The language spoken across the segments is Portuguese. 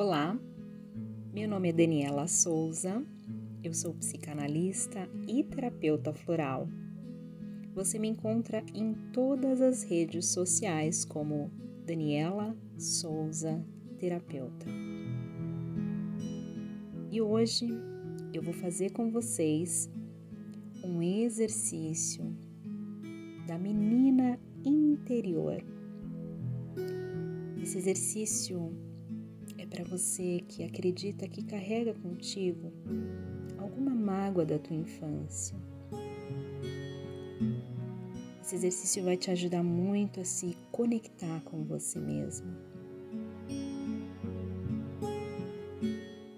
Olá, meu nome é Daniela Souza, eu sou psicanalista e terapeuta floral. Você me encontra em todas as redes sociais como Daniela Souza Terapeuta. E hoje eu vou fazer com vocês um exercício da menina interior. Esse exercício para você que acredita que carrega contigo alguma mágoa da tua infância. Esse exercício vai te ajudar muito a se conectar com você mesmo.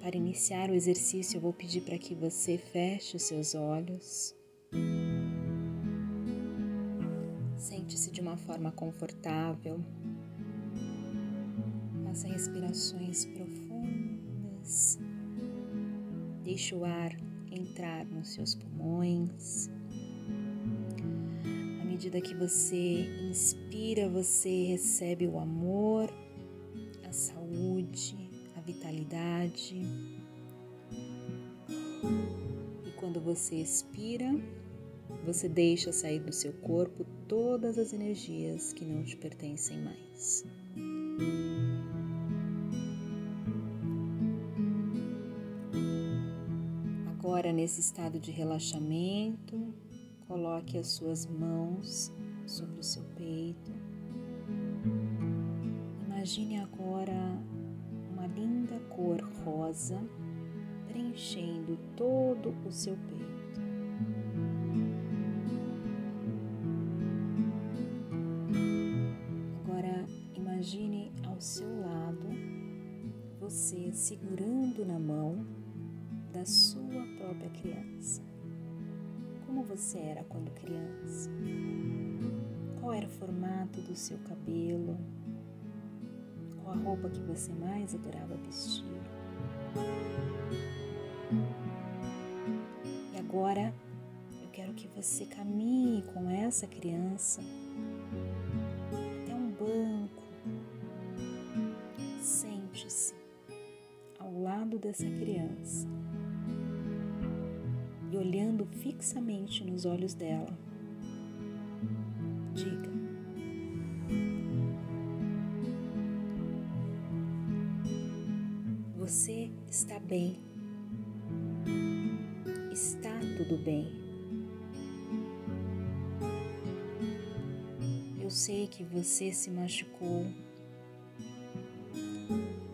Para iniciar o exercício, eu vou pedir para que você feche os seus olhos. Sente-se de uma forma confortável. Faça respirações profundas. Deixe o ar entrar nos seus pulmões. À medida que você inspira, você recebe o amor, a saúde, a vitalidade. E quando você expira, você deixa sair do seu corpo todas as energias que não te pertencem mais. Agora, nesse estado de relaxamento, coloque as suas mãos sobre o seu peito. Imagine agora uma linda cor rosa preenchendo todo o seu peito. Agora, imagine ao seu lado você segurando na mão da sua própria criança. Como você era quando criança? Qual era o formato do seu cabelo? Qual a roupa que você mais adorava vestir? E agora eu quero que você caminhe com essa criança até um banco. Sente-se ao lado dessa criança olhando fixamente nos olhos dela. Diga: Você está bem. Está tudo bem. Eu sei que você se machucou.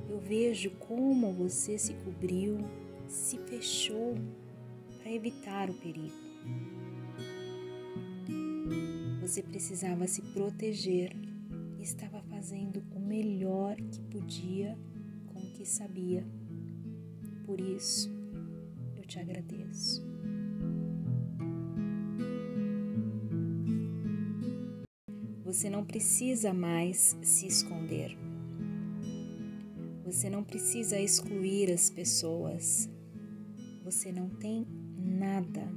Eu vejo como você se cobriu, se fechou evitar o perigo. Você precisava se proteger e estava fazendo o melhor que podia com o que sabia. Por isso, eu te agradeço. Você não precisa mais se esconder. Você não precisa excluir as pessoas. Você não tem nada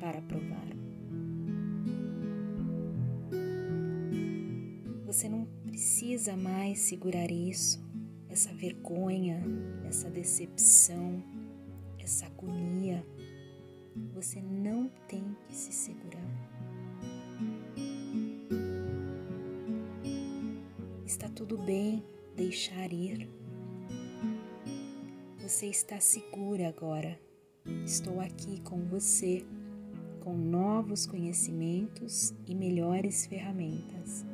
para provar. Você não precisa mais segurar isso, essa vergonha, essa decepção, essa agonia. Você não tem que se segurar. Está tudo bem deixar ir. Você está segura agora. Estou aqui com você, com novos conhecimentos e melhores ferramentas.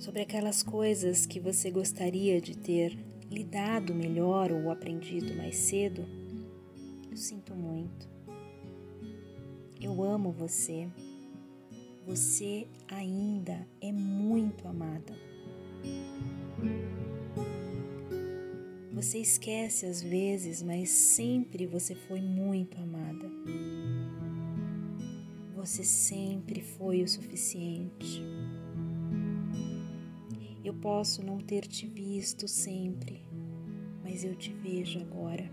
Sobre aquelas coisas que você gostaria de ter lidado melhor ou aprendido mais cedo, eu sinto muito. Eu amo você. Você ainda é muito amada. Você esquece às vezes, mas sempre você foi muito amada. Você sempre foi o suficiente. Eu posso não ter te visto sempre, mas eu te vejo agora.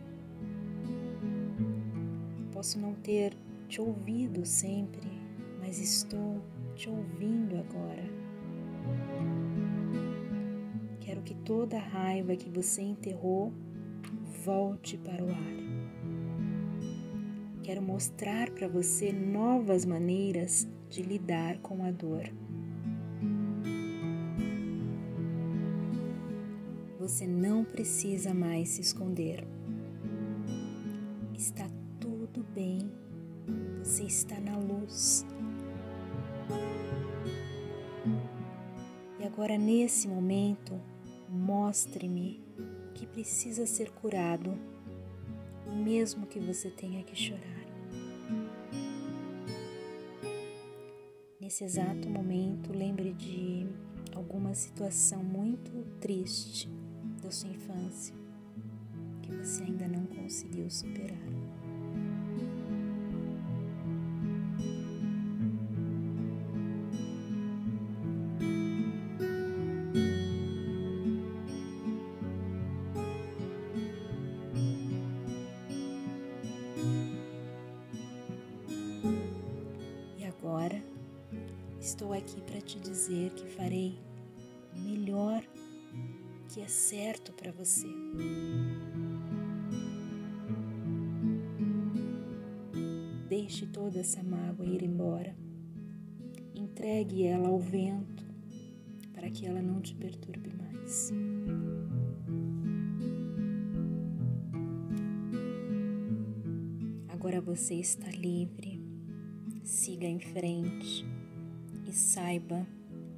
Posso não ter te ouvido sempre, mas estou te ouvindo agora. Quero que toda a raiva que você enterrou volte para o ar. Quero mostrar para você novas maneiras de lidar com a dor. Você não precisa mais se esconder. Está tudo bem. Você está na luz. E agora, nesse momento, mostre-me que precisa ser curado, mesmo que você tenha que chorar. Nesse exato momento, lembre de alguma situação muito triste da sua infância que você ainda não conseguiu superar. Agora estou aqui para te dizer que farei o melhor que é certo para você. Deixe toda essa mágoa ir embora. Entregue ela ao vento para que ela não te perturbe mais. Agora você está livre. Siga em frente e saiba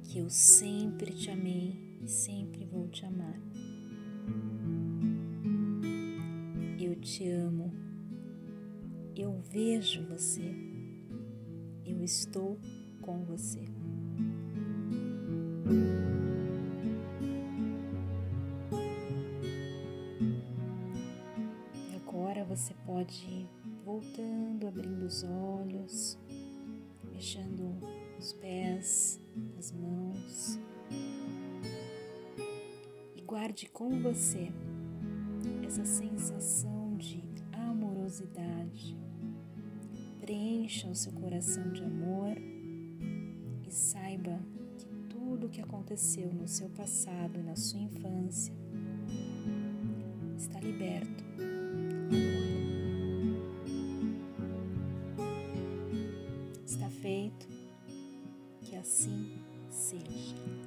que eu sempre te amei e sempre vou te amar. Eu te amo. Eu vejo você. Eu estou com você. Agora você pode ir voltando, abrindo os olhos, mexendo os pés, as mãos. E guarde com você essa sensação de amorosidade. Preencha o seu coração de amor e saiba que tudo o que aconteceu no seu passado e na sua infância está liberto agora. Assim seja.